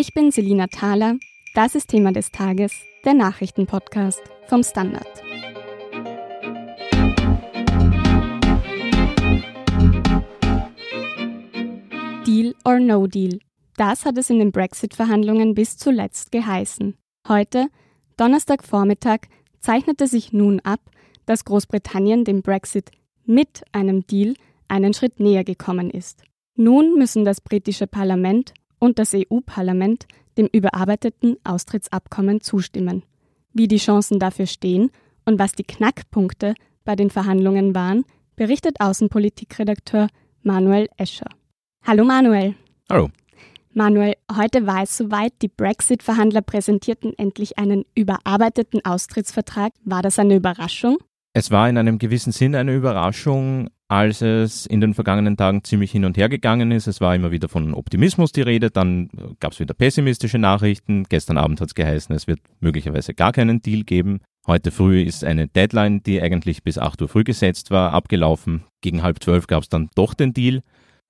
Ich bin Selina Thaler. Das ist Thema des Tages, der Nachrichtenpodcast vom Standard. Deal or No Deal. Das hat es in den Brexit-Verhandlungen bis zuletzt geheißen. Heute, Donnerstagvormittag, zeichnete sich nun ab, dass Großbritannien dem Brexit mit einem Deal einen Schritt näher gekommen ist. Nun müssen das britische Parlament und das EU-Parlament dem überarbeiteten Austrittsabkommen zustimmen. Wie die Chancen dafür stehen und was die Knackpunkte bei den Verhandlungen waren, berichtet Außenpolitikredakteur Manuel Escher. Hallo Manuel. Hallo. Manuel, heute war es soweit, die Brexit-Verhandler präsentierten endlich einen überarbeiteten Austrittsvertrag. War das eine Überraschung? Es war in einem gewissen Sinn eine Überraschung, als es in den vergangenen Tagen ziemlich hin und her gegangen ist. Es war immer wieder von Optimismus die Rede, dann gab es wieder pessimistische Nachrichten. Gestern Abend hat es geheißen, es wird möglicherweise gar keinen Deal geben. Heute früh ist eine Deadline, die eigentlich bis 8 Uhr früh gesetzt war, abgelaufen. Gegen halb zwölf gab es dann doch den Deal.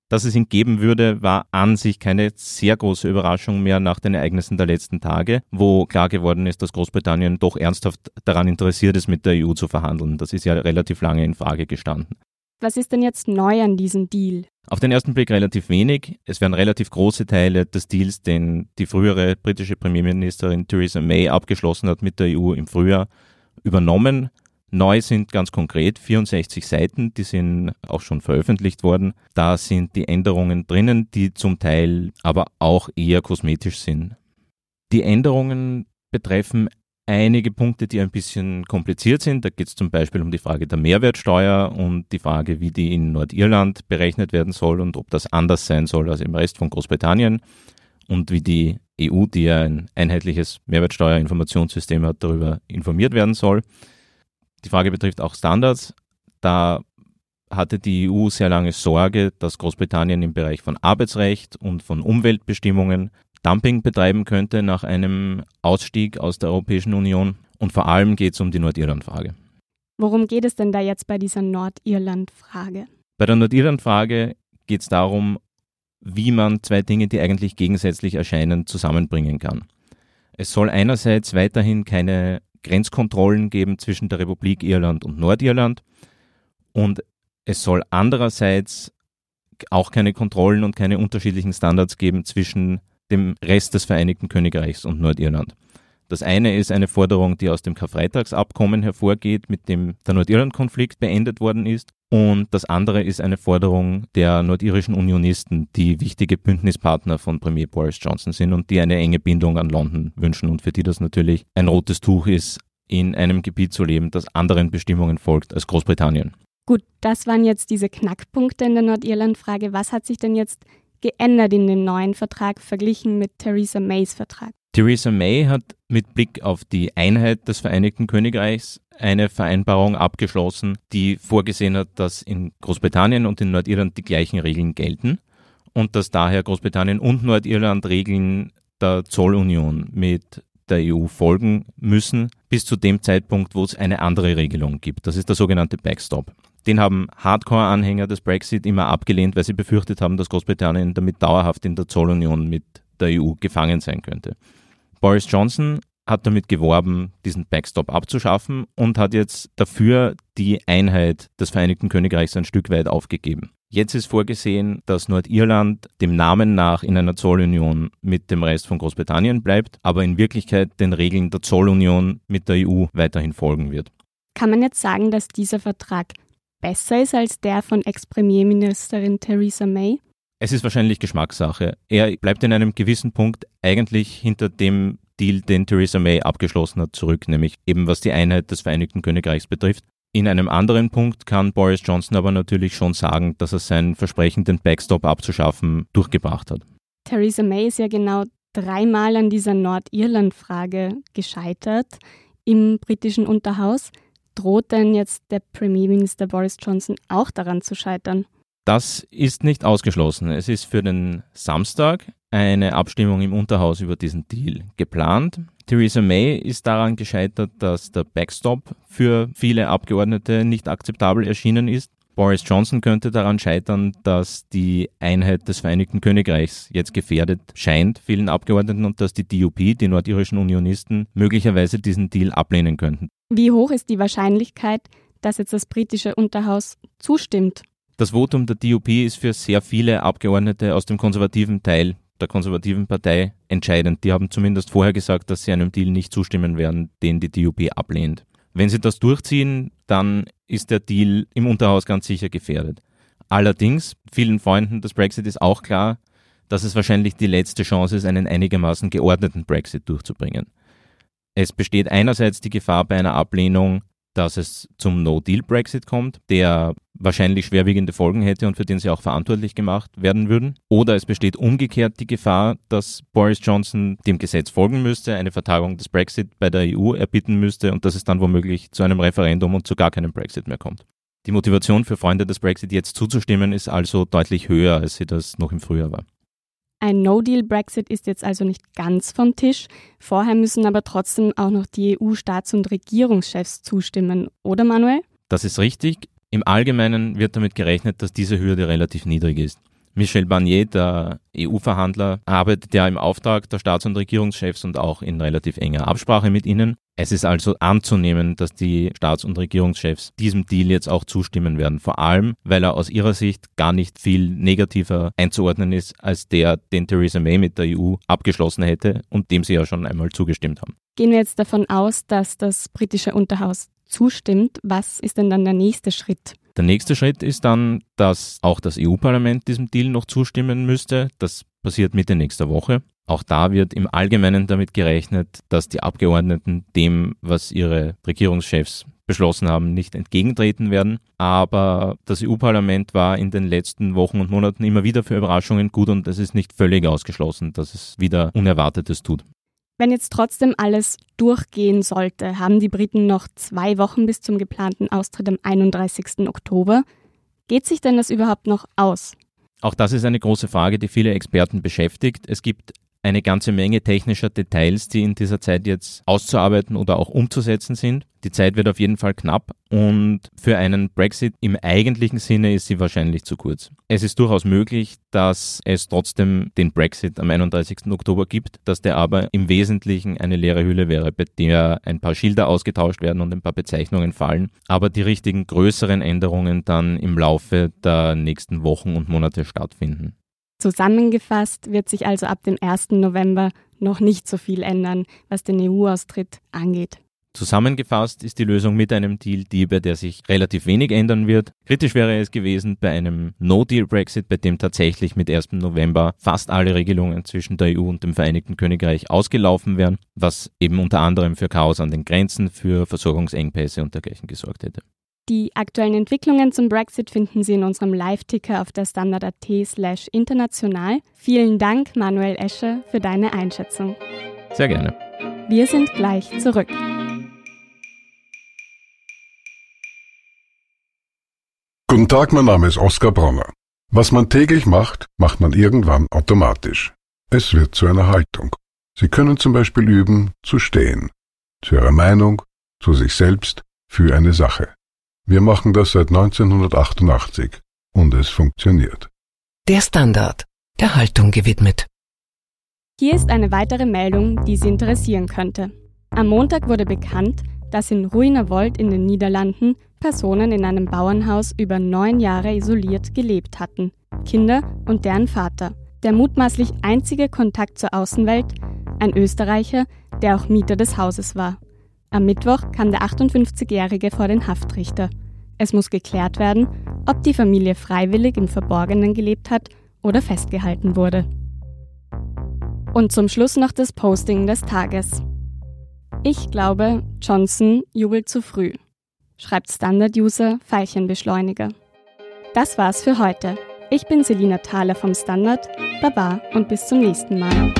Dass es ihn geben würde, war an sich keine sehr große Überraschung mehr nach den Ereignissen der letzten Tage, wo klar geworden ist, dass Großbritannien doch ernsthaft daran interessiert ist, mit der EU zu verhandeln. Das ist ja relativ lange in Frage gestanden. Was ist denn jetzt neu an diesem Deal? Auf den ersten Blick relativ wenig. Es werden relativ große Teile des Deals, den die frühere britische Premierministerin Theresa May abgeschlossen hat mit der EU im Frühjahr, übernommen. Neu sind ganz konkret 64 Seiten, die sind auch schon veröffentlicht worden. Da sind die Änderungen drinnen, die zum Teil aber auch eher kosmetisch sind. Die Änderungen betreffen einige Punkte, die ein bisschen kompliziert sind. Da geht es zum Beispiel um die Frage der Mehrwertsteuer und die Frage, wie die in Nordirland berechnet werden soll und ob das anders sein soll als im Rest von Großbritannien und wie die EU, die ja ein einheitliches Mehrwertsteuerinformationssystem hat, darüber informiert werden soll. Die Frage betrifft auch Standards. Da hatte die EU sehr lange Sorge, dass Großbritannien im Bereich von Arbeitsrecht und von Umweltbestimmungen Dumping betreiben könnte nach einem Ausstieg aus der Europäischen Union. Und vor allem geht es um die Nordirland-Frage. Worum geht es denn da jetzt bei dieser Nordirland-Frage? Bei der Nordirland-Frage geht es darum, wie man zwei Dinge, die eigentlich gegensätzlich erscheinen, zusammenbringen kann. Es soll einerseits weiterhin keine Grenzkontrollen geben zwischen der Republik Irland und Nordirland. Und es soll andererseits auch keine Kontrollen und keine unterschiedlichen Standards geben zwischen dem Rest des Vereinigten Königreichs und Nordirland. Das eine ist eine Forderung, die aus dem Karfreitagsabkommen hervorgeht, mit dem der Nordirland-Konflikt beendet worden ist. Und das andere ist eine Forderung der nordirischen Unionisten, die wichtige Bündnispartner von Premier Boris Johnson sind und die eine enge Bindung an London wünschen und für die das natürlich ein rotes Tuch ist, in einem Gebiet zu leben, das anderen Bestimmungen folgt als Großbritannien. Gut, das waren jetzt diese Knackpunkte in der Nordirland-Frage. Was hat sich denn jetzt geändert in dem neuen Vertrag verglichen mit Theresa Mays Vertrag? Theresa May hat mit Blick auf die Einheit des Vereinigten Königreichs eine Vereinbarung abgeschlossen, die vorgesehen hat, dass in Großbritannien und in Nordirland die gleichen Regeln gelten und dass daher Großbritannien und Nordirland Regeln der Zollunion mit der EU folgen müssen, bis zu dem Zeitpunkt, wo es eine andere Regelung gibt. Das ist der sogenannte Backstop. Den haben Hardcore-Anhänger des Brexit immer abgelehnt, weil sie befürchtet haben, dass Großbritannien damit dauerhaft in der Zollunion mit der EU gefangen sein könnte. Boris Johnson hat damit geworben, diesen Backstop abzuschaffen und hat jetzt dafür die Einheit des Vereinigten Königreichs ein Stück weit aufgegeben. Jetzt ist vorgesehen, dass Nordirland dem Namen nach in einer Zollunion mit dem Rest von Großbritannien bleibt, aber in Wirklichkeit den Regeln der Zollunion mit der EU weiterhin folgen wird. Kann man jetzt sagen, dass dieser Vertrag besser ist als der von Ex-Premierministerin Theresa May? Es ist wahrscheinlich Geschmackssache. Er bleibt in einem gewissen Punkt eigentlich hinter dem Deal, den Theresa May abgeschlossen hat, zurück, nämlich eben was die Einheit des Vereinigten Königreichs betrifft. In einem anderen Punkt kann Boris Johnson aber natürlich schon sagen, dass er sein Versprechen, den Backstop abzuschaffen, durchgebracht hat. Theresa May ist ja genau dreimal an dieser Nordirland-Frage gescheitert im britischen Unterhaus. Droht denn jetzt der Premierminister Boris Johnson auch daran zu scheitern? Das ist nicht ausgeschlossen. Es ist für den Samstag eine Abstimmung im Unterhaus über diesen Deal geplant. Theresa May ist daran gescheitert, dass der Backstop für viele Abgeordnete nicht akzeptabel erschienen ist. Boris Johnson könnte daran scheitern, dass die Einheit des Vereinigten Königreichs jetzt gefährdet scheint, vielen Abgeordneten, und dass die DUP, die nordirischen Unionisten, möglicherweise diesen Deal ablehnen könnten. Wie hoch ist die Wahrscheinlichkeit, dass jetzt das britische Unterhaus zustimmt? Das Votum der DUP ist für sehr viele Abgeordnete aus dem konservativen Teil der konservativen Partei entscheidend. Die haben zumindest vorher gesagt, dass sie einem Deal nicht zustimmen werden, den die DUP ablehnt. Wenn sie das durchziehen, dann ist der Deal im Unterhaus ganz sicher gefährdet. Allerdings, vielen Freunden des Brexit ist auch klar, dass es wahrscheinlich die letzte Chance ist, einen einigermaßen geordneten Brexit durchzubringen. Es besteht einerseits die Gefahr bei einer Ablehnung dass es zum No-Deal-Brexit kommt, der wahrscheinlich schwerwiegende Folgen hätte und für den sie auch verantwortlich gemacht werden würden. Oder es besteht umgekehrt die Gefahr, dass Boris Johnson dem Gesetz folgen müsste, eine Vertagung des Brexit bei der EU erbitten müsste und dass es dann womöglich zu einem Referendum und zu gar keinem Brexit mehr kommt. Die Motivation für Freunde des Brexit jetzt zuzustimmen ist also deutlich höher, als sie das noch im Frühjahr war. Ein No-Deal-Brexit ist jetzt also nicht ganz vom Tisch. Vorher müssen aber trotzdem auch noch die EU-Staats- und Regierungschefs zustimmen, oder Manuel? Das ist richtig. Im Allgemeinen wird damit gerechnet, dass diese Hürde relativ niedrig ist. Michel Barnier, der EU-Verhandler, arbeitet ja im Auftrag der Staats- und Regierungschefs und auch in relativ enger Absprache mit ihnen. Es ist also anzunehmen, dass die Staats- und Regierungschefs diesem Deal jetzt auch zustimmen werden. Vor allem, weil er aus ihrer Sicht gar nicht viel negativer einzuordnen ist als der, den Theresa May mit der EU abgeschlossen hätte und dem sie ja schon einmal zugestimmt haben. Gehen wir jetzt davon aus, dass das britische Unterhaus zustimmt. Was ist denn dann der nächste Schritt? Der nächste Schritt ist dann, dass auch das EU-Parlament diesem Deal noch zustimmen müsste. Das passiert Mitte nächster Woche. Auch da wird im Allgemeinen damit gerechnet, dass die Abgeordneten dem, was ihre Regierungschefs beschlossen haben, nicht entgegentreten werden. Aber das EU-Parlament war in den letzten Wochen und Monaten immer wieder für Überraschungen gut und es ist nicht völlig ausgeschlossen, dass es wieder Unerwartetes tut. Wenn jetzt trotzdem alles durchgehen sollte, haben die Briten noch zwei Wochen bis zum geplanten Austritt am 31. Oktober. Geht sich denn das überhaupt noch aus? Auch das ist eine große Frage, die viele Experten beschäftigt. Es gibt eine ganze Menge technischer Details, die in dieser Zeit jetzt auszuarbeiten oder auch umzusetzen sind. Die Zeit wird auf jeden Fall knapp und für einen Brexit im eigentlichen Sinne ist sie wahrscheinlich zu kurz. Es ist durchaus möglich, dass es trotzdem den Brexit am 31. Oktober gibt, dass der aber im Wesentlichen eine leere Hülle wäre, bei der ein paar Schilder ausgetauscht werden und ein paar Bezeichnungen fallen, aber die richtigen größeren Änderungen dann im Laufe der nächsten Wochen und Monate stattfinden. Zusammengefasst wird sich also ab dem 1. November noch nicht so viel ändern, was den EU-Austritt angeht. Zusammengefasst ist die Lösung mit einem Deal die, bei der sich relativ wenig ändern wird. Kritisch wäre es gewesen bei einem No-Deal-Brexit, bei dem tatsächlich mit 1. November fast alle Regelungen zwischen der EU und dem Vereinigten Königreich ausgelaufen wären, was eben unter anderem für Chaos an den Grenzen, für Versorgungsengpässe und dergleichen gesorgt hätte. Die aktuellen Entwicklungen zum Brexit finden Sie in unserem Live-Ticker auf der Standard.at slash international. Vielen Dank, Manuel Escher, für deine Einschätzung. Sehr gerne. Wir sind gleich zurück. Guten Tag, mein Name ist Oskar Bronner. Was man täglich macht, macht man irgendwann automatisch. Es wird zu einer Haltung. Sie können zum Beispiel üben, zu stehen. Zu Ihrer Meinung, zu sich selbst, für eine Sache. Wir machen das seit 1988 und es funktioniert. Der Standard, der Haltung gewidmet. Hier ist eine weitere Meldung, die Sie interessieren könnte. Am Montag wurde bekannt, dass in Ruinerwold in den Niederlanden Personen in einem Bauernhaus über neun Jahre isoliert gelebt hatten. Kinder und deren Vater. Der mutmaßlich einzige Kontakt zur Außenwelt, ein Österreicher, der auch Mieter des Hauses war. Am Mittwoch kam der 58-Jährige vor den Haftrichter. Es muss geklärt werden, ob die Familie freiwillig im Verborgenen gelebt hat oder festgehalten wurde. Und zum Schluss noch das Posting des Tages. Ich glaube, Johnson jubelt zu früh, schreibt Standard-User Veilchenbeschleuniger. Das war's für heute. Ich bin Selina Thaler vom Standard. Baba und bis zum nächsten Mal.